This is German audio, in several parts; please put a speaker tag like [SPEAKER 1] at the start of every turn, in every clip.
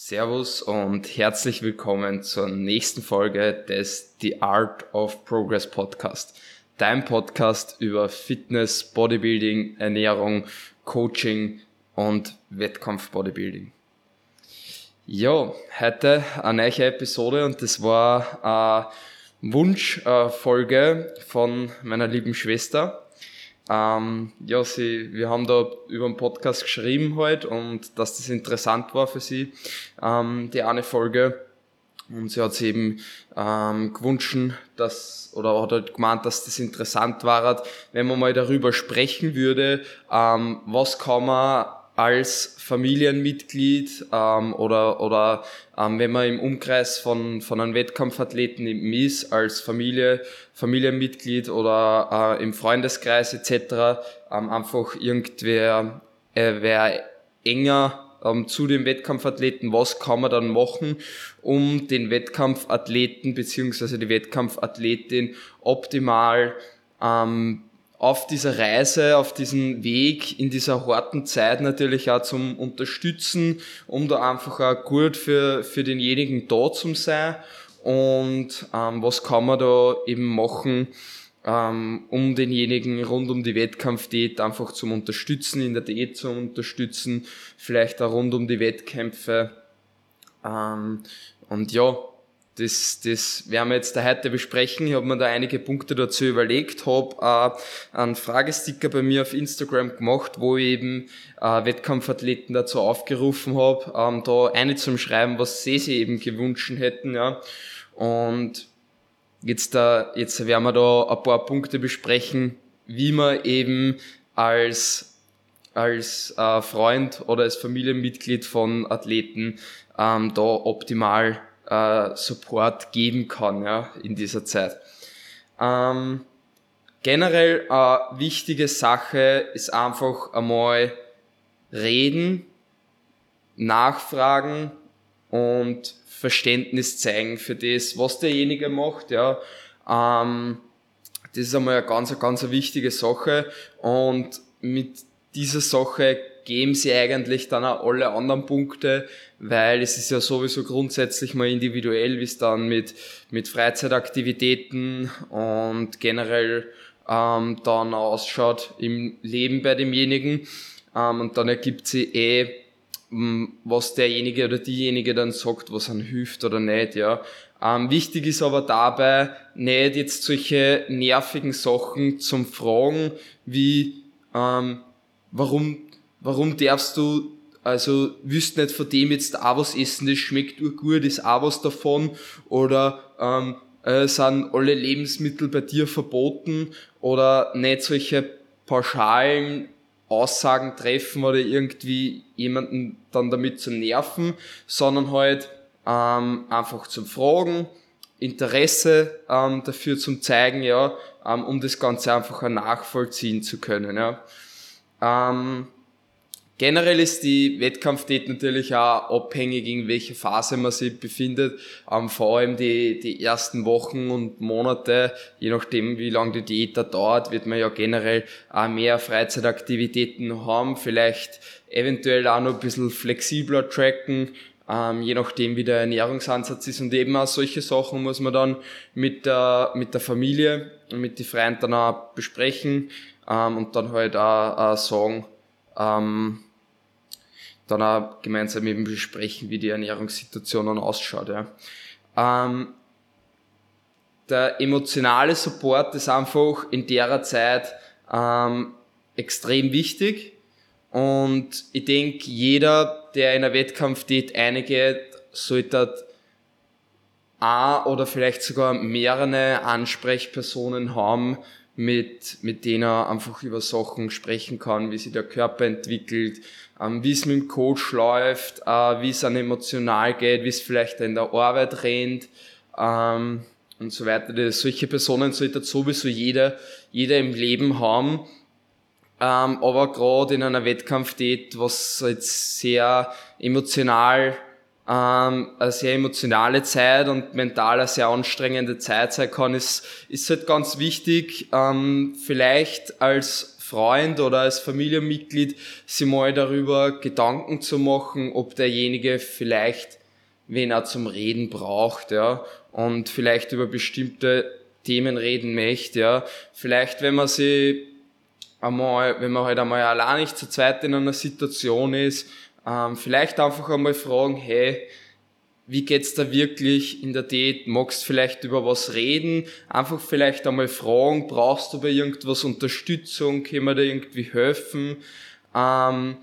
[SPEAKER 1] Servus und herzlich willkommen zur nächsten Folge des The Art of Progress Podcast. Dein Podcast über Fitness, Bodybuilding, Ernährung, Coaching und Wettkampf-Bodybuilding. Ja, heute eine neue Episode und das war eine Wunschfolge von meiner lieben Schwester. Ähm, ja, sie, wir haben da über einen Podcast geschrieben halt und dass das interessant war für sie, ähm, die eine Folge. Und sie hat sich eben ähm, gewünscht, dass, oder hat halt gemeint, dass das interessant war, wenn man mal darüber sprechen würde, ähm, was kann man als Familienmitglied ähm, oder, oder ähm, wenn man im Umkreis von, von einem Wettkampfathleten eben ist, als Familie, Familienmitglied oder äh, im Freundeskreis etc. Ähm, einfach irgendwer äh, wer enger ähm, zu dem Wettkampfathleten, was kann man dann machen, um den Wettkampfathleten beziehungsweise die Wettkampfathletin optimal ähm, auf dieser Reise, auf diesem Weg, in dieser harten Zeit natürlich auch zum Unterstützen, um da einfach auch gut für, für denjenigen da zu sein. Und ähm, was kann man da eben machen, ähm, um denjenigen rund um die Wettkampfdiät einfach zum Unterstützen, in der Diät zu unterstützen, vielleicht auch rund um die Wettkämpfe. Ähm, und ja, das, das werden wir jetzt da heute besprechen. Ich habe mir da einige Punkte dazu überlegt, habe äh, einen Fragesticker bei mir auf Instagram gemacht, wo ich eben äh, Wettkampfathleten dazu aufgerufen habe, ähm, da eine zum Schreiben, was sie sich eben gewünscht hätten. Ja. Und jetzt, da, jetzt werden wir da ein paar Punkte besprechen, wie man eben als als äh, Freund oder als Familienmitglied von Athleten ähm, da optimal äh, Support geben kann ja, in dieser Zeit. Ähm, generell eine äh, wichtige Sache ist einfach einmal reden, nachfragen und Verständnis zeigen für das, was derjenige macht. Ja. Ähm, das ist einmal eine ganz, ganz wichtige Sache und mit dieser Sache geben sie eigentlich dann auch alle anderen Punkte, weil es ist ja sowieso grundsätzlich mal individuell, wie es dann mit, mit Freizeitaktivitäten und generell ähm, dann ausschaut im Leben bei demjenigen. Ähm, und dann ergibt sie eh, was derjenige oder diejenige dann sagt, was an hilft oder nicht, ja. Ähm, wichtig ist aber dabei nicht jetzt solche nervigen Sachen zum Fragen wie ähm, warum warum darfst du, also willst nicht von dem jetzt auch was essen, das schmeckt gut, ist auch was davon, oder ähm, äh, sind alle Lebensmittel bei dir verboten, oder nicht solche pauschalen Aussagen treffen oder irgendwie jemanden dann damit zu nerven, sondern halt ähm, einfach zum Fragen, Interesse ähm, dafür zum zeigen, ja, ähm, um das Ganze einfach nachvollziehen zu können. Ja. Ähm, Generell ist die Wettkampfdiät natürlich auch abhängig, in welcher Phase man sich befindet. Ähm, vor allem die, die ersten Wochen und Monate, je nachdem wie lange die Diät da dauert, wird man ja generell auch mehr Freizeitaktivitäten haben, vielleicht eventuell auch noch ein bisschen flexibler tracken, ähm, je nachdem wie der Ernährungsansatz ist. Und eben auch solche Sachen muss man dann mit der, mit der Familie und mit den Freunden dann auch besprechen ähm, und dann halt auch, auch sagen, ähm, dann auch gemeinsam eben besprechen, wie die Ernährungssituation dann ausschaut. Ja. Ähm, der emotionale Support ist einfach in der Zeit ähm, extrem wichtig. Und ich denke, jeder, der in einer Wettkampfdiät eingeht, sollte ein oder vielleicht sogar mehrere Ansprechpersonen haben, mit, mit denen er einfach über Sachen sprechen kann, wie sich der Körper entwickelt, ähm, wie es mit dem Coach läuft, äh, wie es an emotional geht, wie es vielleicht in der Arbeit rennt ähm, und so weiter. Das, solche Personen sollte sowieso jeder, jeder im Leben haben. Ähm, aber gerade in einer Wettkampfdiät, was jetzt sehr emotional ähm, eine sehr emotionale Zeit und mental eine sehr anstrengende Zeit sein kann, ist, ist halt ganz wichtig, ähm, vielleicht als Freund oder als Familienmitglied sich mal darüber Gedanken zu machen, ob derjenige vielleicht wen er zum Reden braucht, ja, und vielleicht über bestimmte Themen reden möchte, ja. Vielleicht, wenn man sie einmal, wenn man halt einmal allein nicht zu zweit in einer Situation ist, ähm, vielleicht einfach einmal fragen, hey, wie geht's da wirklich in der Date? Magst vielleicht über was reden? Einfach vielleicht einmal fragen, brauchst du bei irgendwas Unterstützung? Können wir dir irgendwie helfen? Ähm,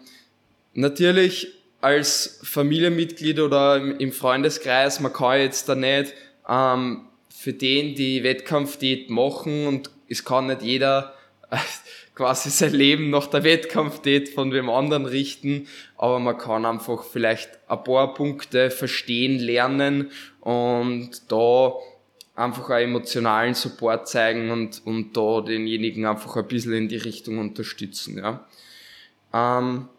[SPEAKER 1] natürlich als Familienmitglied oder im Freundeskreis, man kann jetzt da nicht ähm, für den die Wettkampfdiät machen und es kann nicht jeder quasi sein Leben nach der Wettkampfdiät von wem anderen richten, aber man kann einfach vielleicht ein paar Punkte verstehen, lernen und da einfach einen emotionalen Support zeigen und, und da denjenigen einfach ein bisschen in die Richtung unterstützen. Ja. Ähm,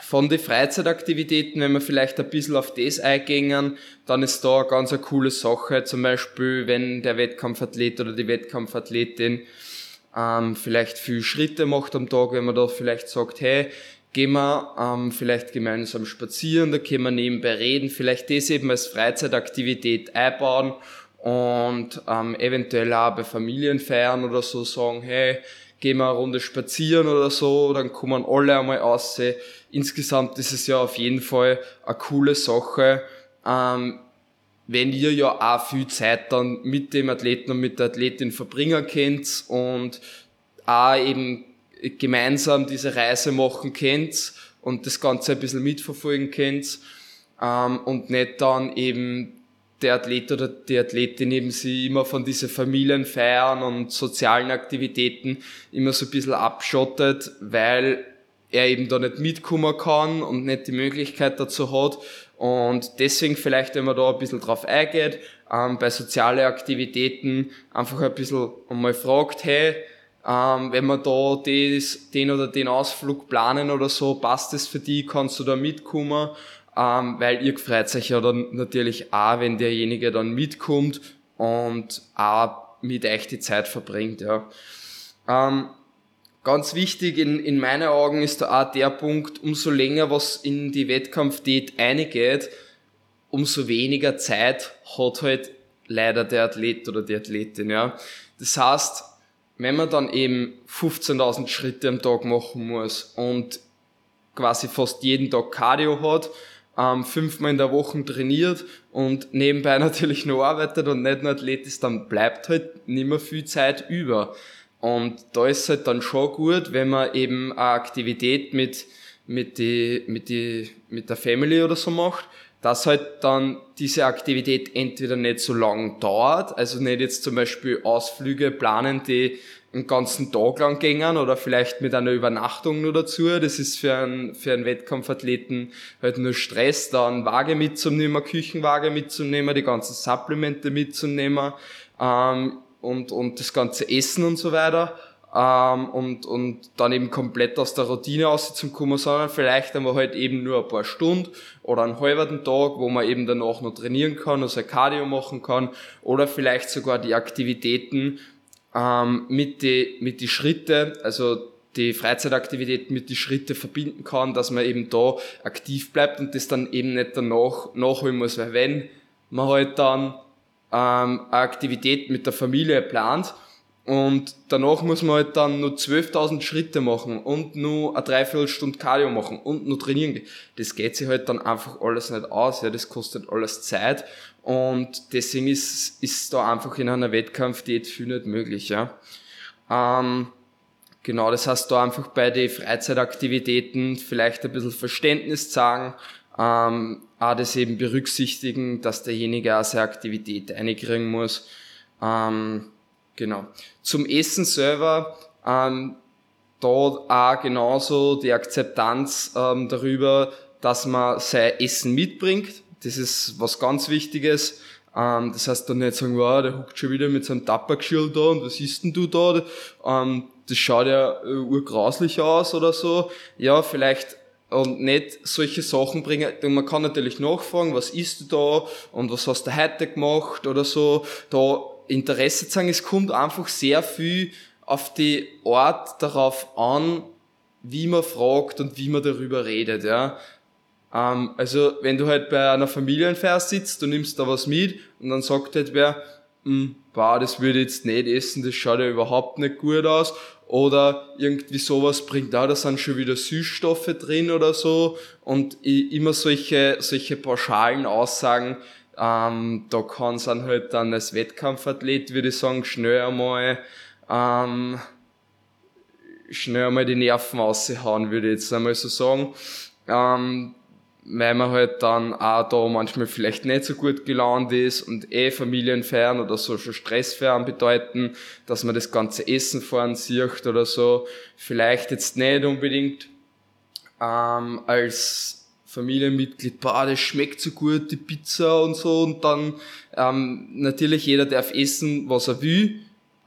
[SPEAKER 1] von den Freizeitaktivitäten, wenn wir vielleicht ein bisschen auf das eingehen, dann ist da eine ganz eine coole Sache, zum Beispiel, wenn der Wettkampfathlet oder die Wettkampfathletin ähm, vielleicht viel Schritte macht am Tag, wenn man da vielleicht sagt, hey, gehen wir ähm, vielleicht gemeinsam spazieren, da können wir nebenbei reden, vielleicht das eben als Freizeitaktivität einbauen und ähm, eventuell auch bei Familienfeiern oder so sagen, hey, gehen wir eine Runde spazieren oder so, dann kommen alle einmal raus. Insgesamt ist es ja auf jeden Fall eine coole Sache, ähm, wenn ihr ja auch viel Zeit dann mit dem Athleten und mit der Athletin verbringen könnt und auch eben gemeinsam diese Reise machen könnt und das Ganze ein bisschen mitverfolgen könnt ähm, und nicht dann eben der Athlet oder die Athletin eben sie immer von diesen Familienfeiern und sozialen Aktivitäten immer so ein bisschen abschottet, weil er eben da nicht mitkommen kann und nicht die Möglichkeit dazu hat und deswegen vielleicht, wenn man da ein bisschen drauf eingeht, ähm, bei sozialen Aktivitäten einfach ein bisschen einmal fragt, hey, ähm, wenn wir da des, den oder den Ausflug planen oder so, passt das für dich, kannst du da mitkommen? Ähm, weil ihr freut euch ja dann natürlich auch, wenn derjenige dann mitkommt und auch mit euch die Zeit verbringt, ja. Ähm, Ganz wichtig in, in meinen Augen ist da auch der Punkt, umso länger was in die Wettkampfdiät eingeht, umso weniger Zeit hat halt leider der Athlet oder die Athletin, ja. Das heißt, wenn man dann eben 15.000 Schritte am Tag machen muss und quasi fast jeden Tag Cardio hat, ähm, fünfmal in der Woche trainiert und nebenbei natürlich noch arbeitet und nicht nur Athlet ist, dann bleibt halt nicht mehr viel Zeit über. Und da ist halt dann schon gut, wenn man eben eine Aktivität mit, mit, die, mit, die, mit der Family oder so macht, dass halt dann diese Aktivität entweder nicht so lang dauert, also nicht jetzt zum Beispiel Ausflüge planen, die einen ganzen Tag lang gängen oder vielleicht mit einer Übernachtung nur dazu. Das ist für einen, für einen Wettkampfathleten halt nur Stress, dann Waage mitzunehmen, Küchenwaage mitzunehmen, die ganzen Supplemente mitzunehmen. Ähm, und, und das ganze Essen und so weiter. Ähm, und, und dann eben komplett aus der Routine rauszukommen, sondern vielleicht einmal halt eben nur ein paar Stunden oder einen halben Tag, wo man eben danach noch trainieren kann, also Cardio machen kann oder vielleicht sogar die Aktivitäten ähm, mit die, mit die Schritte, also die Freizeitaktivitäten mit die Schritte verbinden kann, dass man eben da aktiv bleibt und das dann eben nicht danach nachholen muss, weil wenn man halt dann ähm, eine Aktivität mit der Familie plant und danach muss man halt dann nur 12.000 Schritte machen und nur eine Dreiviertelstunde Cardio machen und nur trainieren. Das geht sich halt dann einfach alles nicht aus, ja, das kostet alles Zeit und deswegen ist, ist da einfach in einer Wettkampfdiät viel nicht möglich, ja. Ähm, genau, das heißt da einfach bei den Freizeitaktivitäten vielleicht ein bisschen Verständnis zeigen, ähm, auch das eben berücksichtigen, dass derjenige auch seine Aktivität einkriegen muss. Ähm, genau. Zum Essen selber, ähm, da auch genauso die Akzeptanz ähm, darüber, dass man sein Essen mitbringt. Das ist was ganz Wichtiges. Ähm, das heißt dann nicht sagen, wow, der huckt schon wieder mit seinem Tappergeschirr da und was isst denn du da? Ähm, das schaut ja äh, urgrauslich aus oder so. Ja, vielleicht und nicht solche Sachen bringen. Man kann natürlich nachfragen, was isst du da und was hast du heute gemacht oder so. Da Interesse zeigen. Es kommt einfach sehr viel auf die Art darauf an, wie man fragt und wie man darüber redet, ja. Ähm, also, wenn du halt bei einer Familienfeier sitzt, du nimmst da was mit und dann sagt halt wer, hm, bah, das würde ich jetzt nicht essen, das schaut ja überhaupt nicht gut aus. Oder irgendwie sowas bringt da, da sind schon wieder Süßstoffe drin oder so. Und immer solche, solche pauschalen Aussagen, ähm, da kann es dann halt dann als Wettkampfathlet, würde ich sagen, schnell einmal, ähm, schnell einmal die Nerven raushauen, würde ich jetzt einmal so sagen. Ähm, weil man halt dann auch da manchmal vielleicht nicht so gut gelaunt ist und eh familienfern oder so schon stressfern bedeuten, dass man das ganze Essen fahren sieht oder so. Vielleicht jetzt nicht unbedingt. Ähm, als Familienmitglied, boah, das schmeckt so gut, die Pizza und so. Und dann ähm, natürlich jeder darf essen, was er will,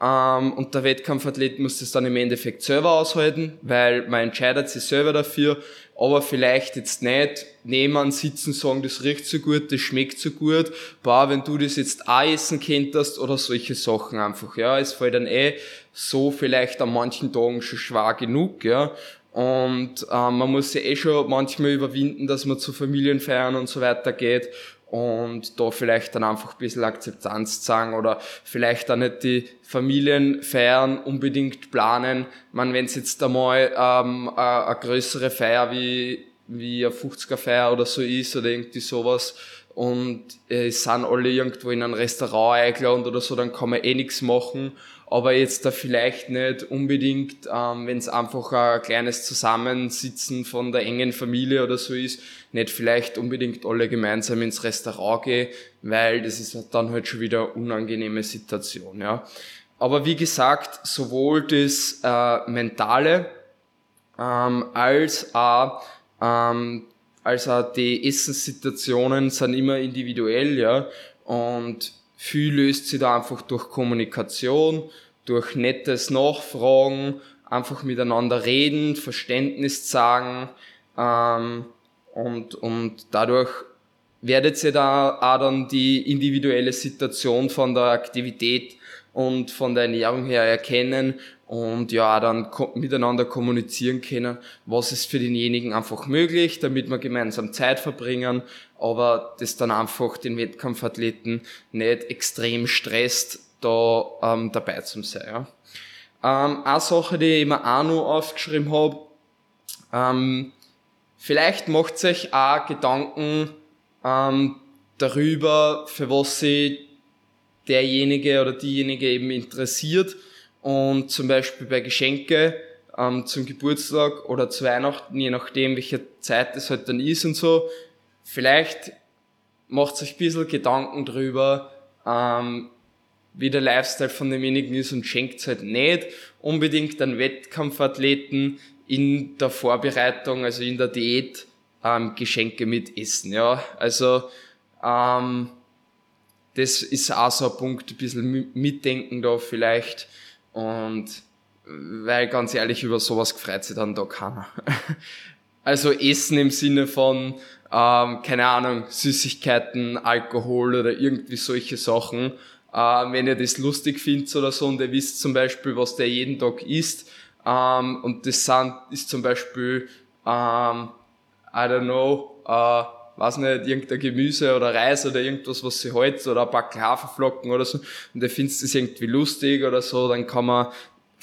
[SPEAKER 1] ähm, und der Wettkampfathlet muss das dann im Endeffekt selber aushalten, weil man entscheidet sich selber dafür, aber vielleicht jetzt nicht nehmen, sitzen, sagen, das riecht so gut, das schmeckt so gut, boah, wenn du das jetzt auch essen könntest oder solche Sachen einfach, ja, es fällt dann eh so vielleicht an manchen Tagen schon schwer genug, ja, und ähm, man muss sich eh schon manchmal überwinden, dass man zu Familienfeiern und so weiter geht und da vielleicht dann einfach ein bisschen Akzeptanz zeigen oder vielleicht auch nicht die Familienfeiern unbedingt planen. Man, wenn es jetzt einmal ähm, eine, eine größere Feier wie, wie eine 50er Feier oder so ist oder irgendwie sowas und äh, es sind alle irgendwo in ein Restaurant eingeladen oder so, dann kann man eh nichts machen aber jetzt da vielleicht nicht unbedingt, ähm, wenn es einfach ein kleines Zusammensitzen von der engen Familie oder so ist, nicht vielleicht unbedingt alle gemeinsam ins Restaurant gehen, weil das ist dann halt schon wieder eine unangenehme Situation, ja. Aber wie gesagt, sowohl das äh, Mentale ähm, als auch ähm, als auch die Essenssituationen sind immer individuell, ja. Und viel löst sich da einfach durch Kommunikation, durch nettes Nachfragen, einfach miteinander reden, Verständnis zeigen ähm, und, und dadurch werdet ihr da auch dann die individuelle Situation von der Aktivität und von der Ernährung her erkennen und ja, dann miteinander kommunizieren können, was ist für denjenigen einfach möglich, damit wir gemeinsam Zeit verbringen, aber das dann einfach den Wettkampfathleten nicht extrem stresst, da ähm, dabei zu sein. Ja. Ähm, eine Sache, die ich mir auch noch aufgeschrieben habe, ähm, vielleicht macht sich auch Gedanken ähm, darüber, für was sich derjenige oder diejenige eben interessiert und zum Beispiel bei Geschenke ähm, zum Geburtstag oder zu Weihnachten, je nachdem, welche Zeit es halt dann ist und so, vielleicht macht sich ein bisschen Gedanken drüber, ähm, wie der Lifestyle von demjenigen ist und schenkt halt nicht unbedingt an Wettkampfathleten in der Vorbereitung, also in der Diät, ähm, Geschenke mit essen. Ja, also ähm, das ist auch so ein Punkt, ein bisschen mitdenken da vielleicht und weil ganz ehrlich über sowas gefreut sich dann da keiner. also Essen im Sinne von ähm, keine Ahnung Süßigkeiten, Alkohol oder irgendwie solche Sachen äh, wenn ihr das lustig findet oder so und ihr wisst zum Beispiel, was der jeden Tag isst. Ähm, und das sind, ist zum Beispiel, ähm, I don't know, äh, weiß nicht, irgendein Gemüse oder Reis oder irgendwas, was sie hält, oder ein paar Haferflocken oder so, und ihr findet das irgendwie lustig oder so, dann kann man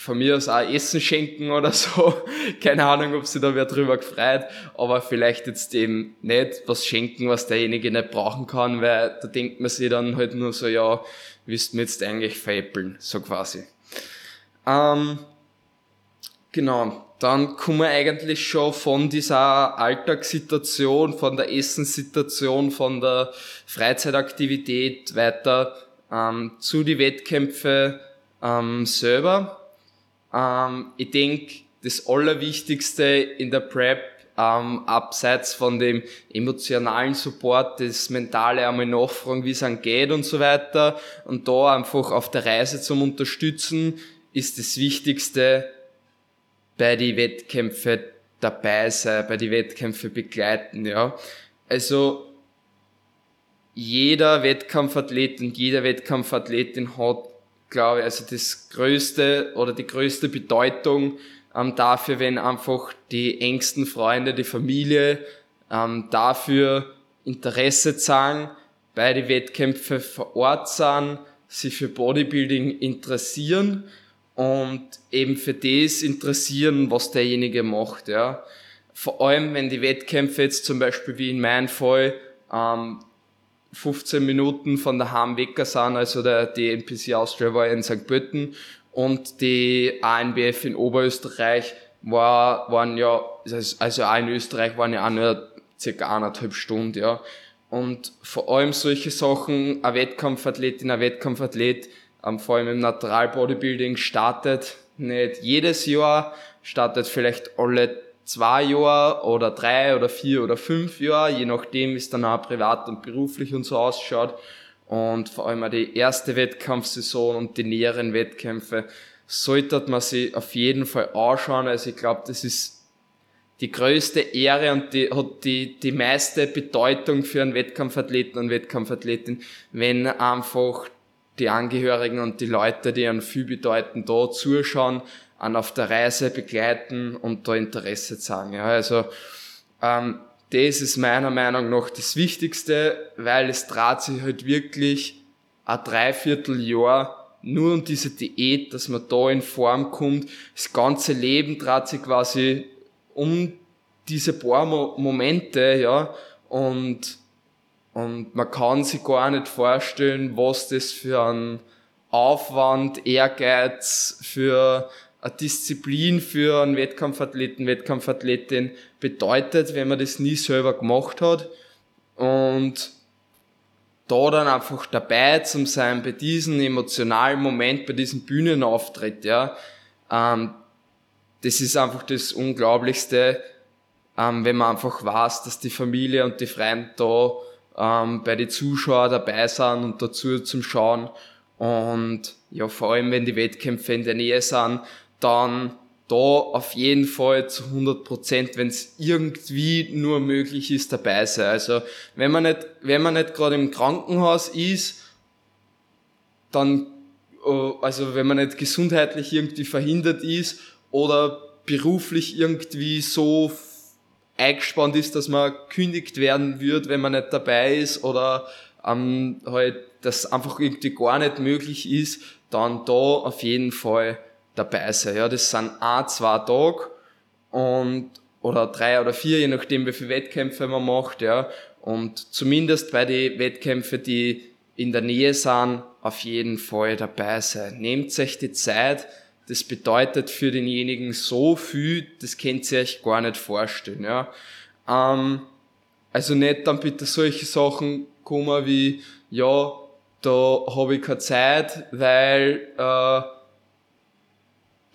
[SPEAKER 1] von mir aus auch Essen schenken oder so. Keine Ahnung, ob sich da wer drüber gefreut, aber vielleicht jetzt eben nicht was schenken, was derjenige nicht brauchen kann, weil da denkt man sich dann halt nur so, ja, willst du mir jetzt eigentlich veräppeln, so quasi. Ähm, genau, dann kommen wir eigentlich schon von dieser Alltagssituation, von der Essenssituation, von der Freizeitaktivität weiter ähm, zu die Wettkämpfe ähm, selber. Ähm, ich denke, das Allerwichtigste in der Prep, ähm, abseits von dem emotionalen Support, das mentale einmal nachfragen, wie es geht und so weiter, und da einfach auf der Reise zum Unterstützen, ist das Wichtigste bei die Wettkämpfe dabei sein, bei die Wettkämpfe begleiten, ja. Also, jeder Wettkampfathlet und jeder Wettkampfathletin hat glaube ich, also das größte oder die größte Bedeutung ähm, dafür, wenn einfach die engsten Freunde, die Familie ähm, dafür Interesse zahlen, bei den Wettkämpfen vor Ort sind, sich für Bodybuilding interessieren und eben für das interessieren, was derjenige macht, ja. Vor allem, wenn die Wettkämpfe jetzt zum Beispiel wie in meinem Fall ähm, 15 Minuten von daheim weg sind, also der, die NPC Austria war in St. Pölten und die ANBF in Oberösterreich war, waren ja, also auch in Österreich waren ja auch nur circa eineinhalb Stunden, ja. Und vor allem solche Sachen, ein Wettkampfathletin, ein Wettkampfathlet, ähm, vor allem im Natural Bodybuilding startet nicht jedes Jahr, startet vielleicht alle zwei Jahre oder drei oder vier oder fünf Jahre, je nachdem, wie es dann auch privat und beruflich und so ausschaut. Und vor allem auch die erste Wettkampfsaison und die näheren Wettkämpfe sollte man sich auf jeden Fall anschauen. Also ich glaube, das ist die größte Ehre und die hat die, die meiste Bedeutung für einen Wettkampfathleten und Wettkampfathletin, wenn einfach die Angehörigen und die Leute, die an viel bedeuten, da zuschauen, an auf der Reise begleiten und da Interesse zeigen. Ja, also ähm, das ist meiner Meinung nach das Wichtigste, weil es dreht sich halt wirklich ein Dreivierteljahr nur um diese Diät, dass man da in Form kommt. Das ganze Leben dreht sich quasi um diese paar Mo Momente, ja, und, und man kann sich gar nicht vorstellen, was das für ein Aufwand, Ehrgeiz, für eine Disziplin für einen Wettkampfathleten, Wettkampfathletin bedeutet, wenn man das nie selber gemacht hat. Und da dann einfach dabei zu sein bei diesem emotionalen Moment, bei diesem Bühnenauftritt, ja, ähm, das ist einfach das Unglaublichste, ähm, wenn man einfach weiß, dass die Familie und die Freunde da ähm, bei den Zuschauern dabei sind und dazu zum Schauen. Und ja, vor allem, wenn die Wettkämpfe in der Nähe sind, dann da auf jeden Fall zu 100 Prozent, wenn es irgendwie nur möglich ist, dabei sein. Also wenn man nicht, wenn man nicht gerade im Krankenhaus ist, dann, äh, also wenn man nicht gesundheitlich irgendwie verhindert ist oder beruflich irgendwie so eingespannt ist, dass man kündigt werden wird, wenn man nicht dabei ist oder ähm, halt, das einfach irgendwie gar nicht möglich ist, dann da auf jeden Fall dabei sein. Ja, das sind ein, zwei Tage und oder drei oder vier, je nachdem, wie viele Wettkämpfe man macht, ja. Und zumindest bei den Wettkämpfen, die in der Nähe sind, auf jeden Fall dabei sein. Nehmt euch die Zeit, das bedeutet für denjenigen so viel, das könnt ihr euch gar nicht vorstellen. Ja. Ähm, also nicht dann bitte solche Sachen kommen wie, ja, da habe ich keine Zeit, weil äh,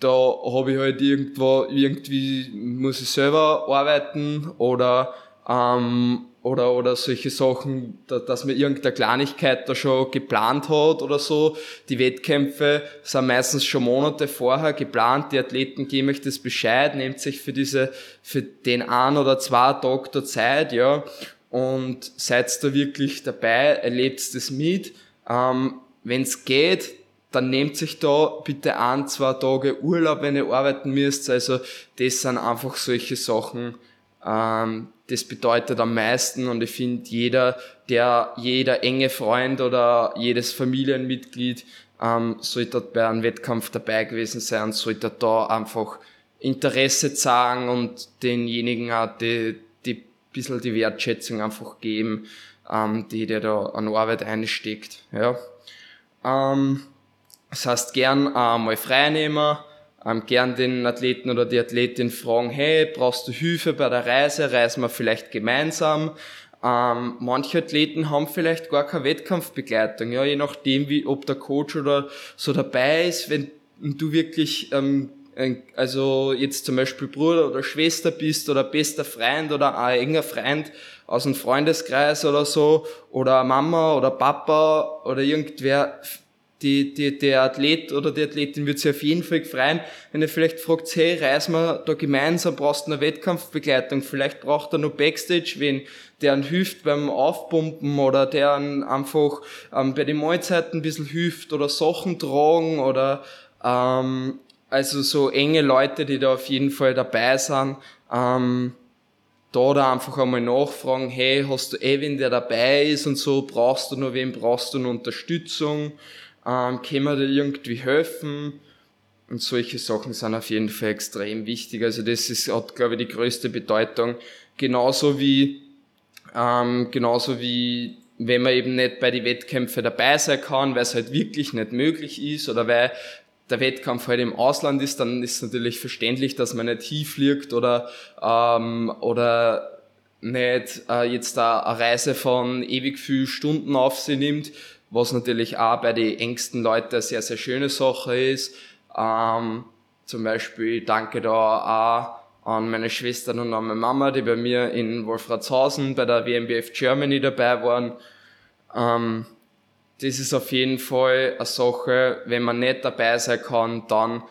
[SPEAKER 1] da habe ich halt irgendwo, irgendwie muss ich selber arbeiten oder ähm, oder, oder solche Sachen, da, dass man irgendeine Kleinigkeit da schon geplant hat oder so. Die Wettkämpfe sind meistens schon Monate vorher geplant. Die Athleten geben euch das Bescheid, nehmt sich für diese, für den ein oder zwei Tage der Zeit, ja, und seid da wirklich dabei, erlebt das mit. Ähm, Wenn es geht, dann nehmt sich da bitte ein, zwei Tage Urlaub, wenn ihr arbeiten müsst. Also das sind einfach solche Sachen, das bedeutet am meisten und ich finde jeder, der, jeder enge Freund oder jedes Familienmitglied ähm, sollte bei einem Wettkampf dabei gewesen sein sollte da einfach Interesse zeigen und denjenigen auch die, die bisschen die Wertschätzung einfach geben, ähm, die der da an Arbeit einsteckt. Ja. Ähm, das heißt gern äh, mal freinehmen, ähm, gern den Athleten oder die Athletin fragen, hey, brauchst du Hilfe bei der Reise? Reisen wir vielleicht gemeinsam? Ähm, manche Athleten haben vielleicht gar keine Wettkampfbegleitung, ja, je nachdem, wie, ob der Coach oder so dabei ist, wenn du wirklich, ähm, also jetzt zum Beispiel Bruder oder Schwester bist oder bester Freund oder ein enger Freund aus einem Freundeskreis oder so oder Mama oder Papa oder irgendwer die, die, der Athlet oder die Athletin wird sich auf jeden Fall freuen, wenn er vielleicht fragt, hey, reisen wir da gemeinsam, brauchst du eine Wettkampfbegleitung, vielleicht braucht er noch Backstage wen, der einen hilft beim Aufpumpen oder der einfach ähm, bei den Mahlzeiten ein bisschen hilft oder Sachen tragen oder ähm, also so enge Leute, die da auf jeden Fall dabei sind. Ähm, da da einfach einmal nachfragen, hey, hast du eh wen, der dabei ist und so, brauchst du noch wen, brauchst du noch Unterstützung, ähm, können wir dir irgendwie helfen? Und solche Sachen sind auf jeden Fall extrem wichtig. Also das ist, hat, glaube ich, die größte Bedeutung. Genauso wie, ähm, genauso wie wenn man eben nicht bei den Wettkämpfen dabei sein kann, weil es halt wirklich nicht möglich ist oder weil der Wettkampf halt im Ausland ist, dann ist natürlich verständlich, dass man nicht hinfliegt oder, ähm, oder nicht äh, jetzt da eine Reise von ewig viel Stunden auf sich nimmt, was natürlich auch bei den engsten Leuten eine sehr, sehr schöne Sache ist. Ähm, zum Beispiel danke da auch an meine Schwestern und an meine Mama, die bei mir in Wolfratshausen bei der WMBF Germany dabei waren. Ähm, das ist auf jeden Fall eine Sache, wenn man nicht dabei sein kann, dann,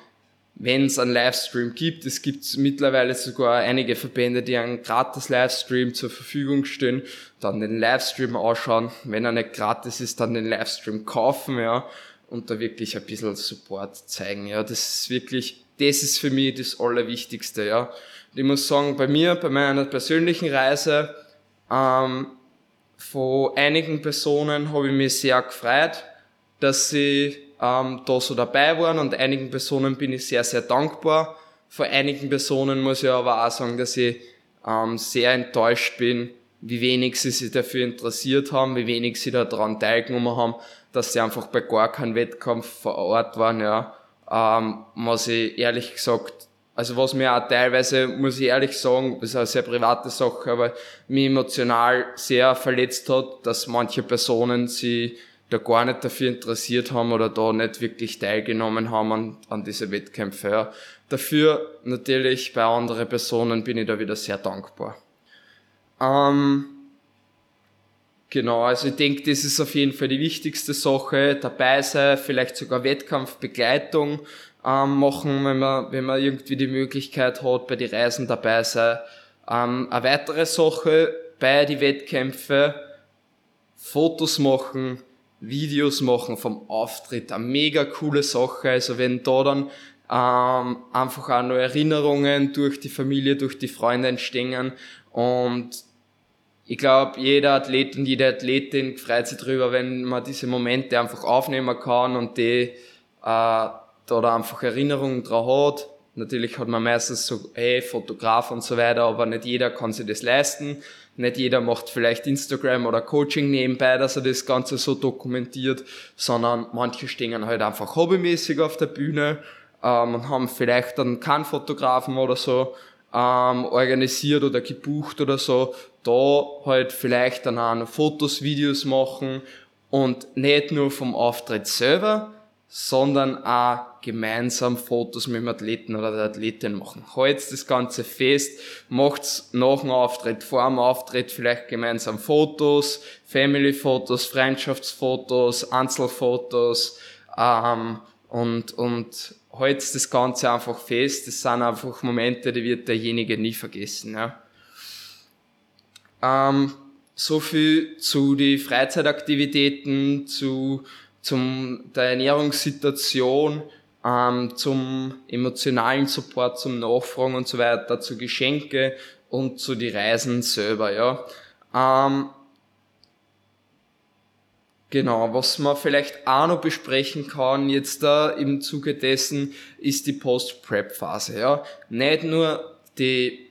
[SPEAKER 1] wenn es einen Livestream gibt, es gibt mittlerweile sogar einige Verbände, die einen gratis Livestream zur Verfügung stellen, dann den Livestream ausschauen, wenn er nicht gratis ist, dann den Livestream kaufen, ja, und da wirklich ein bisschen Support zeigen, ja, das ist wirklich, das ist für mich das Allerwichtigste, ja. ich muss sagen, bei mir, bei meiner persönlichen Reise, ähm, von einigen Personen habe ich mich sehr gefreut, dass sie ähm, da so dabei waren und einigen Personen bin ich sehr, sehr dankbar. Von einigen Personen muss ich aber auch sagen, dass ich ähm, sehr enttäuscht bin, wie wenig sie sich dafür interessiert haben, wie wenig sie daran teilgenommen haben, dass sie einfach bei gar keinem Wettkampf vor Ort waren, ja. Ähm, was ich ehrlich gesagt also was mir auch teilweise, muss ich ehrlich sagen, ist eine sehr private Sache, aber mich emotional sehr verletzt hat, dass manche Personen sie da gar nicht dafür interessiert haben oder da nicht wirklich teilgenommen haben an, an diese Wettkämpfe. Ja. Dafür natürlich bei anderen Personen bin ich da wieder sehr dankbar. Ähm, genau, also ich denke, das ist auf jeden Fall die wichtigste Sache. Dabei sein, vielleicht sogar Wettkampfbegleitung ähm, machen, wenn man, wenn man irgendwie die Möglichkeit hat, bei den Reisen dabei sein. Ähm, eine weitere Sache bei den Wettkämpfen, Fotos machen, Videos machen vom Auftritt, eine mega coole Sache. Also wenn da dann ähm, einfach auch noch Erinnerungen durch die Familie, durch die Freunde entstehen und ich glaube, jeder Athlet und jede Athletin freut sich drüber, wenn man diese Momente einfach aufnehmen kann und die äh, da einfach Erinnerungen dran hat. Natürlich hat man meistens so, hey, Fotograf und so weiter, aber nicht jeder kann sich das leisten. Nicht jeder macht vielleicht Instagram oder Coaching nebenbei, dass er das Ganze so dokumentiert, sondern manche stehen halt einfach hobbymäßig auf der Bühne ähm, und haben vielleicht dann keinen Fotografen oder so ähm, organisiert oder gebucht oder so. Da halt vielleicht dann auch noch Fotos, Videos machen und nicht nur vom Auftritt selber, sondern auch gemeinsam Fotos mit dem Athleten oder der Athletin machen. Haltet das Ganze fest, macht's nach dem Auftritt, vor dem Auftritt vielleicht gemeinsam Fotos, Family-Fotos, Freundschaftsfotos, Einzelfotos ähm, und, und haltet das Ganze einfach fest. Das sind einfach Momente, die wird derjenige nie vergessen. Ja. Ähm, so viel zu die Freizeitaktivitäten, zu zum der Ernährungssituation, ähm, zum emotionalen Support, zum Nachfragen und so weiter, zu Geschenke und zu die Reisen selber, ja. Ähm, Genau, was man vielleicht auch noch besprechen kann jetzt da im Zuge dessen, ist die Post-Prep-Phase. Ja. Nicht nur die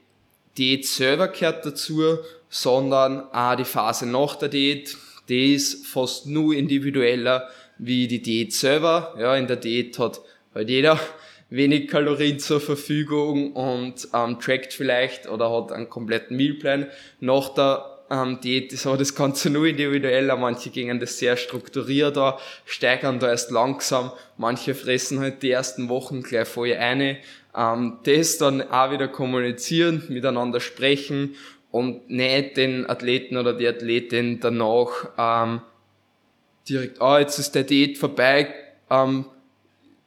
[SPEAKER 1] Diät selber gehört dazu, sondern auch die Phase nach der Diät, die ist fast nur individueller wie die Diät selber. Ja, in der Diät hat halt jeder wenig Kalorien zur Verfügung und ähm, trackt vielleicht oder hat einen kompletten Mealplan. Nach der ähm, Diät ist aber das Ganze nur individueller. Manche gehen das sehr strukturiert an, steigern da erst langsam. Manche fressen halt die ersten Wochen gleich voll eine. Ähm, das dann auch wieder kommunizieren, miteinander sprechen und nicht den Athleten oder die Athletin danach ähm, direkt, ah, jetzt ist der Diät vorbei, ähm,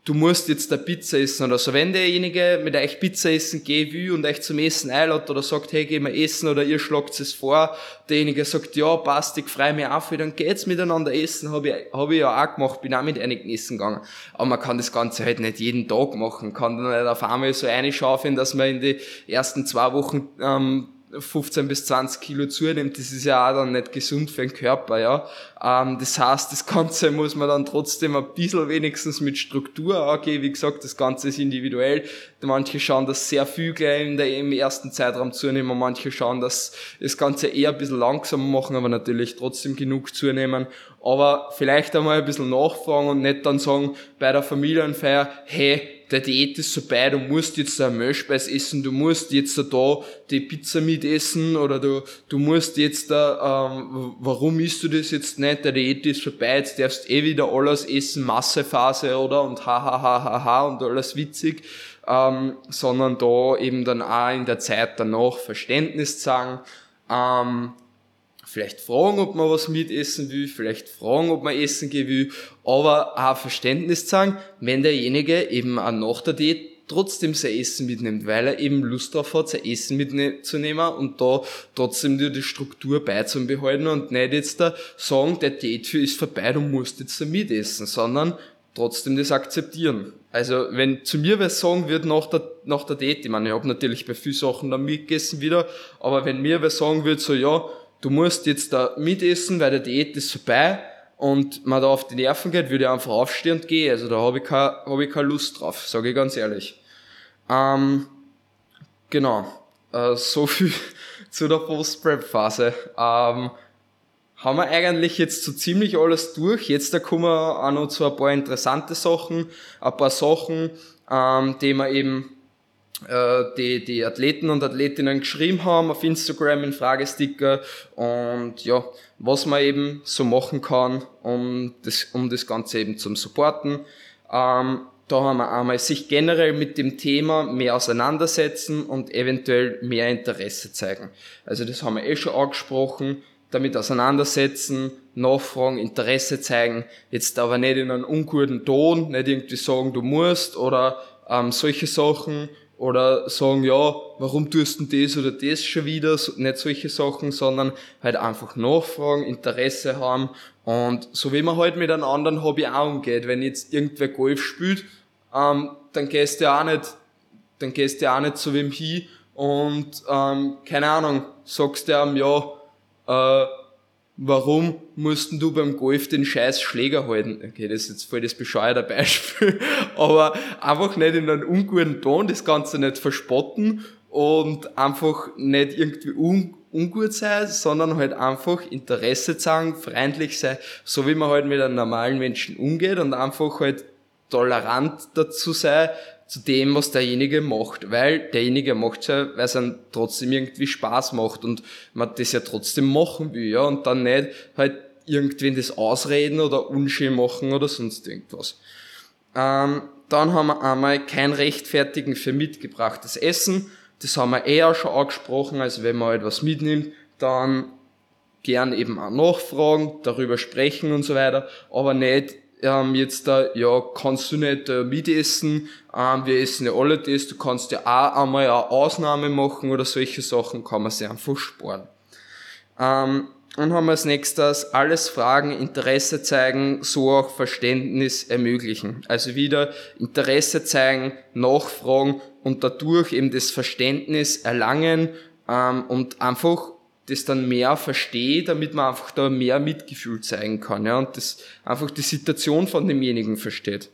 [SPEAKER 1] du musst jetzt der Pizza essen oder so. Wenn derjenige mit euch Pizza essen gehen will und euch zum Essen einlädt oder sagt, hey, geh mal essen oder ihr schlagt es vor, derjenige sagt, ja, passt, ich freu mich auf, dann geht's miteinander essen, habe ich, hab ich ja auch gemacht, bin auch mit einigen essen gegangen. Aber man kann das Ganze halt nicht jeden Tag machen, kann dann nicht auf einmal so reinschaufeln, dass man in die ersten zwei Wochen ähm, 15 bis 20 Kilo zunimmt, das ist ja auch dann nicht gesund für den Körper, ja. Ähm, das heißt, das Ganze muss man dann trotzdem ein bisschen wenigstens mit Struktur angehen. Wie gesagt, das Ganze ist individuell. Manche schauen, dass sehr viel gleich in der, im ersten Zeitraum zunehmen, manche schauen, dass das Ganze eher ein bisschen langsamer machen, aber natürlich trotzdem genug zunehmen. Aber vielleicht einmal ein bisschen nachfragen und nicht dann sagen bei der Familienfeier, hey, der Diät ist vorbei, du musst jetzt ein Milchspeis essen, du musst jetzt da die Pizza mitessen oder du, du musst jetzt da, ähm, warum isst du das jetzt nicht, der Diät ist vorbei, jetzt darfst eh wieder alles essen, Massephase oder? Und ha ha ha ha ha und alles witzig, ähm, sondern da eben dann auch in der Zeit danach Verständnis zeigen, ähm, vielleicht fragen, ob man was mitessen will, vielleicht fragen, ob man essen gehen will, aber auch Verständnis zeigen, wenn derjenige eben auch nach der Diät trotzdem sein Essen mitnimmt, weil er eben Lust drauf hat, sein Essen mitzunehmen und da trotzdem die Struktur beizubehalten und nicht jetzt da sagen, der Date für ist vorbei, du musst jetzt da mitessen, sondern trotzdem das akzeptieren. Also wenn zu mir wer sagen wird nach der, nach der Date, ich meine, ich habe natürlich bei vielen Sachen dann mitgegessen wieder, aber wenn mir wer sagen wird, so ja, du musst jetzt da mitessen, weil der Diät ist vorbei und man da auf die Nerven geht, würde ich einfach aufstehen und gehen. Also da habe ich, keine, hab ich keine Lust drauf, sage ich ganz ehrlich. Ähm, genau, äh, so viel zu der Post-Prep-Phase. Ähm, haben wir eigentlich jetzt so ziemlich alles durch. Jetzt da kommen wir auch noch zu ein paar interessante Sachen, ein paar Sachen, ähm, die wir eben die, die Athleten und Athletinnen geschrieben haben auf Instagram in Fragesticker und ja, was man eben so machen kann, um das, um das Ganze eben zum Supporten. Ähm, da haben wir einmal sich generell mit dem Thema mehr auseinandersetzen und eventuell mehr Interesse zeigen. Also das haben wir eh schon angesprochen, damit auseinandersetzen, nachfragen, Interesse zeigen, jetzt aber nicht in einem unguten Ton, nicht irgendwie sagen, du musst oder ähm, solche Sachen, oder sagen, ja, warum tust du das oder das schon wieder, nicht solche Sachen, sondern halt einfach nachfragen, Interesse haben. Und so wie man halt mit einem anderen Hobby auch umgeht, wenn jetzt irgendwer Golf spielt, ähm, dann gehst du auch nicht, dann gehst du auch nicht zu wem hin und, ähm, keine Ahnung, sagst du ihm, ja, äh, warum mussten du beim Golf den scheiß Schläger halten? Okay, das ist jetzt voll das bescheuerte Beispiel, aber einfach nicht in einem unguten Ton das Ganze nicht verspotten und einfach nicht irgendwie un ungut sein, sondern halt einfach Interesse zeigen, freundlich sein, so wie man halt mit einem normalen Menschen umgeht und einfach halt tolerant dazu sein, zu dem, was derjenige macht, weil derjenige macht ja, weil es einem trotzdem irgendwie Spaß macht und man das ja trotzdem machen will, ja, und dann nicht halt irgendwen das ausreden oder unschön machen oder sonst irgendwas. Ähm, dann haben wir einmal kein Rechtfertigen für mitgebrachtes Essen. Das haben wir eher schon angesprochen, also wenn man etwas halt mitnimmt, dann gern eben auch nachfragen, darüber sprechen und so weiter, aber nicht ähm, jetzt da, ja, kannst du nicht äh, mitessen, ähm, wir essen ja alle das, du kannst ja auch einmal eine Ausnahme machen oder solche Sachen, kann man sich einfach sparen. Ähm, und haben wir als nächstes alles fragen, Interesse zeigen, so auch Verständnis ermöglichen. Also wieder Interesse zeigen, nachfragen und dadurch eben das Verständnis erlangen ähm, und einfach das dann mehr verstehe, damit man einfach da mehr Mitgefühl zeigen kann, ja, und das einfach die Situation von demjenigen versteht.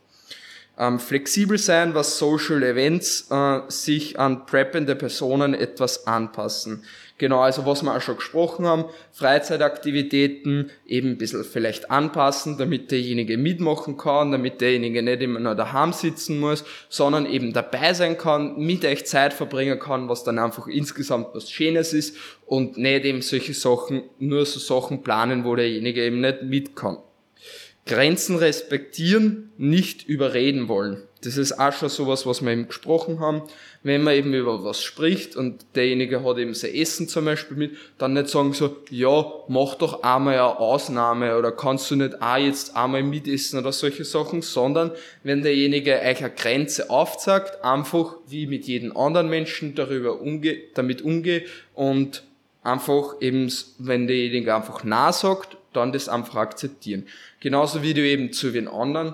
[SPEAKER 1] Ähm, flexibel sein, was Social Events äh, sich an preppende Personen etwas anpassen. Genau, also was wir auch schon gesprochen haben, Freizeitaktivitäten eben ein bisschen vielleicht anpassen, damit derjenige mitmachen kann, damit derjenige nicht immer nur daheim sitzen muss, sondern eben dabei sein kann, mit euch Zeit verbringen kann, was dann einfach insgesamt was Schönes ist und nicht eben solche Sachen, nur so Sachen planen, wo derjenige eben nicht mit kann. Grenzen respektieren, nicht überreden wollen. Das ist auch schon sowas, was wir eben gesprochen haben. Wenn man eben über was spricht und derjenige hat eben sein Essen zum Beispiel mit, dann nicht sagen so, ja, mach doch einmal eine Ausnahme oder kannst du nicht auch jetzt einmal mitessen oder solche Sachen, sondern wenn derjenige euch eine Grenze aufzeigt, einfach wie mit jedem anderen Menschen darüber umge damit umgehe und einfach eben, wenn derjenige einfach Nein sagt, dann das einfach akzeptieren. Genauso wie du eben zu den anderen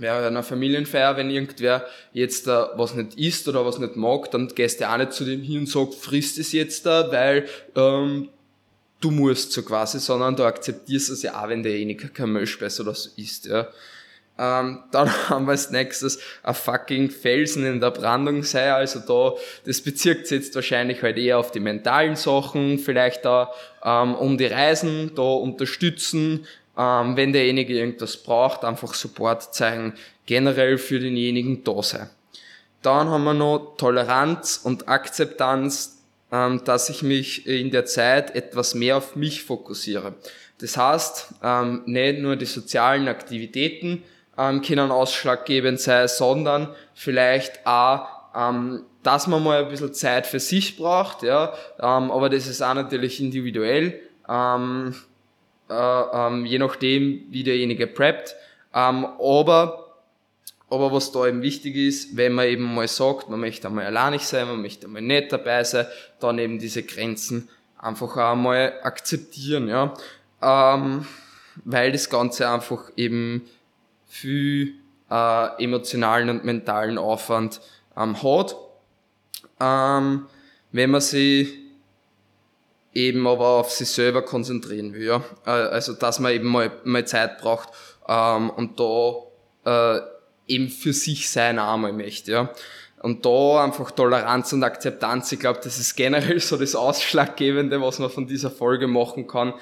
[SPEAKER 1] wäre einer Familienfeier, wenn irgendwer jetzt äh, was nicht isst oder was nicht mag, dann gehst du auch nicht zu dem hin und sagst, frisst es jetzt da, weil ähm, du musst so quasi, sondern du akzeptierst es ja auch, wenn derjenige kein Milchspeis oder so isst, ja. Ähm, dann haben wir als nächstes ein fucking Felsen in der Brandung sei, also da, das bezirkt sich jetzt wahrscheinlich halt eher auf die mentalen Sachen, vielleicht da ähm, um die Reisen, da unterstützen, ähm, wenn derjenige irgendwas braucht, einfach Support zeigen, generell für denjenigen da sein. Dann haben wir noch Toleranz und Akzeptanz, ähm, dass ich mich in der Zeit etwas mehr auf mich fokussiere. Das heißt, ähm, nicht nur die sozialen Aktivitäten ähm, können ausschlaggebend sein, sondern vielleicht auch, ähm, dass man mal ein bisschen Zeit für sich braucht, ja, ähm, aber das ist auch natürlich individuell. Äh, ähm, je nachdem, wie derjenige preppt. Ähm, aber, aber was da eben wichtig ist, wenn man eben mal sagt, man möchte einmal alleinig sein, man möchte einmal nicht dabei sein, dann eben diese Grenzen einfach einmal akzeptieren, ja. Ähm, weil das Ganze einfach eben viel äh, emotionalen und mentalen Aufwand ähm, hat. Ähm, wenn man sich eben aber auf sich selber konzentrieren will. Ja? Äh, also dass man eben mal, mal Zeit braucht ähm, und da äh, eben für sich sein einmal möchte. Ja? Und da einfach Toleranz und Akzeptanz, ich glaube, das ist generell so das Ausschlaggebende, was man von dieser Folge machen kann.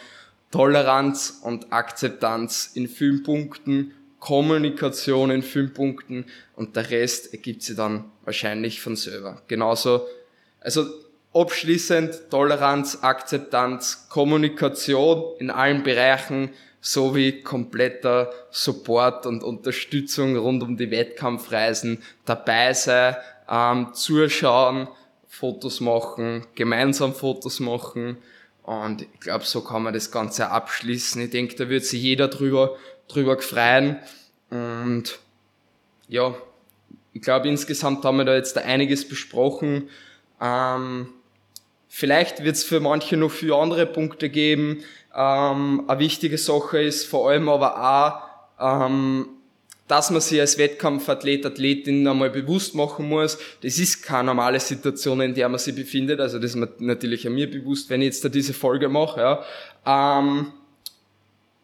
[SPEAKER 1] Toleranz und Akzeptanz in vielen Punkten, Kommunikation in vielen Punkten und der Rest ergibt sich dann wahrscheinlich von selber. Genauso, also Abschließend Toleranz, Akzeptanz, Kommunikation in allen Bereichen sowie kompletter Support und Unterstützung rund um die Wettkampfreisen dabei sein, ähm, zuschauen, Fotos machen, gemeinsam Fotos machen und ich glaube, so kann man das Ganze abschließen. Ich denke, da wird sich jeder drüber, drüber freuen und ja, ich glaube, insgesamt haben wir da jetzt einiges besprochen. Ähm, Vielleicht wird es für manche noch viele andere Punkte geben. Ähm, eine wichtige Sache ist vor allem aber auch, ähm, dass man sich als Wettkampfathlet, Athletin einmal bewusst machen muss, das ist keine normale Situation, in der man sich befindet. Also das ist natürlich an mir bewusst, wenn ich jetzt da diese Folge mache. Ja. Ähm,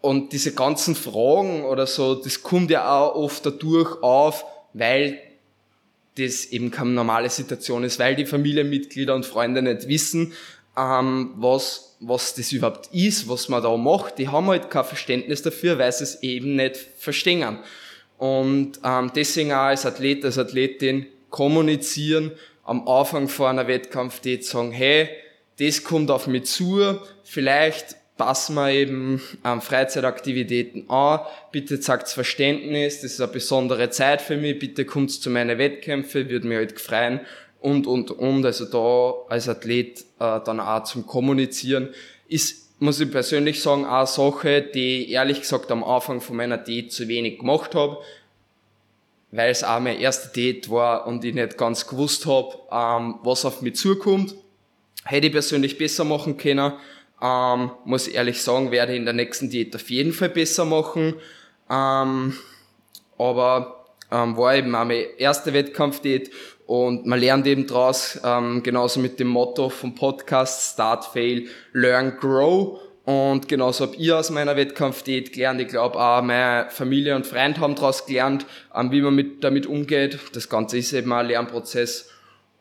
[SPEAKER 1] und diese ganzen Fragen oder so, das kommt ja auch oft dadurch auf, weil das eben keine normale Situation ist, weil die Familienmitglieder und Freunde nicht wissen, ähm, was, was das überhaupt ist, was man da macht. Die haben halt kein Verständnis dafür, weil sie es eben nicht verstehen. Und ähm, deswegen auch als Athlet, als Athletin kommunizieren, am Anfang vor einer Wettkampf, die sagen, hey, das kommt auf mich zu, vielleicht passen wir eben ähm, Freizeitaktivitäten an, bitte zeigt Verständnis, das ist eine besondere Zeit für mich, bitte kommt zu meinen Wettkämpfen, würde mich halt freuen und, und, und, also da als Athlet äh, dann auch zum Kommunizieren ist, muss ich persönlich sagen, auch eine Sache, die ich ehrlich gesagt am Anfang von meiner Diät zu wenig gemacht habe, weil es auch mein erster Date war und ich nicht ganz gewusst habe, ähm, was auf mich zukommt. Hätte ich persönlich besser machen können, ähm, muss ehrlich sagen, werde ich in der nächsten Diät auf jeden Fall besser machen. Ähm, aber ähm, war eben auch meine erste Wettkampfdiät und man lernt eben draus, ähm, genauso mit dem Motto vom Podcast Start, Fail, Learn, Grow. Und genauso habe ich aus meiner Wettkampfdiät gelernt. Ich glaube auch meine Familie und Freunde haben daraus gelernt, ähm, wie man mit, damit umgeht. Das Ganze ist eben ein Lernprozess.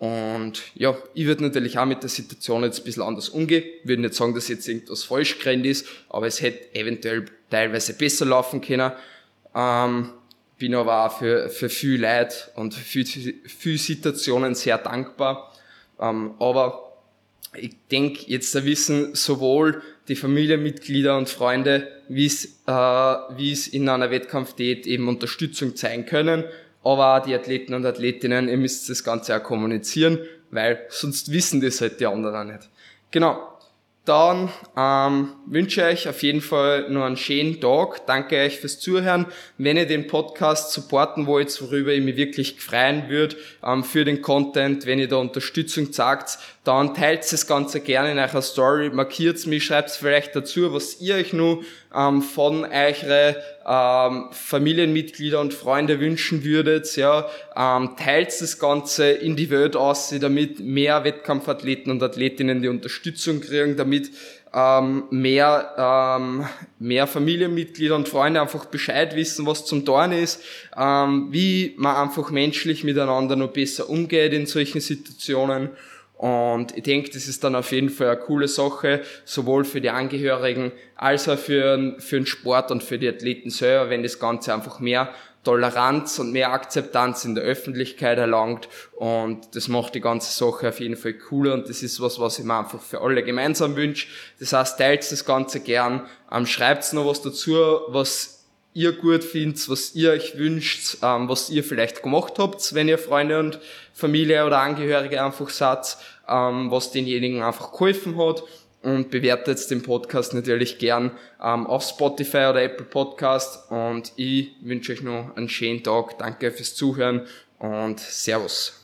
[SPEAKER 1] Und ja, ich würde natürlich auch mit der Situation jetzt ein bisschen anders umgehen. Ich würde nicht sagen, dass jetzt irgendwas falsch gerannt ist, aber es hätte eventuell teilweise besser laufen können. Ähm, bin aber auch für, für viel Leid und für viele Situationen sehr dankbar. Ähm, aber ich denke, jetzt wissen sowohl die Familienmitglieder und Freunde, wie es, äh, es in einer Wettkampfdiät eben Unterstützung zeigen können aber auch die Athleten und Athletinnen, ihr müsst das Ganze auch kommunizieren, weil sonst wissen das halt die anderen nicht. Genau. Dann ähm, wünsche ich euch auf jeden Fall nur einen schönen Tag. Danke euch fürs Zuhören. Wenn ihr den Podcast supporten wollt, worüber ich mich wirklich freuen würde, ähm, für den Content, wenn ihr da Unterstützung sagt, dann teilt das Ganze gerne in eurer Story, markiert mich, schreibt vielleicht dazu, was ihr euch nur ähm, von eure ähm, Familienmitglieder und Freunde wünschen würdet. Ja, ähm, teilt das Ganze in die Welt aus, damit mehr Wettkampfathleten und Athletinnen die Unterstützung kriegen, damit ähm, mehr, ähm, mehr Familienmitglieder und Freunde einfach Bescheid wissen, was zum Dorn ist, ähm, wie man einfach menschlich miteinander noch besser umgeht in solchen Situationen. Und ich denke, das ist dann auf jeden Fall eine coole Sache, sowohl für die Angehörigen als auch für, für den Sport und für die Athleten selber, wenn das Ganze einfach mehr Toleranz und mehr Akzeptanz in der Öffentlichkeit erlangt. Und das macht die ganze Sache auf jeden Fall cooler. Und das ist was, was ich mir einfach für alle gemeinsam wünsche. Das heißt, teilt das Ganze gern, ähm, schreibt noch was dazu, was ihr gut findet, was ihr euch wünscht, ähm, was ihr vielleicht gemacht habt, wenn ihr Freunde und Familie oder Angehörige einfach seid, ähm, was denjenigen einfach geholfen hat und bewertet den Podcast natürlich gern ähm, auf Spotify oder Apple Podcast und ich wünsche euch noch einen schönen Tag. Danke fürs Zuhören und Servus.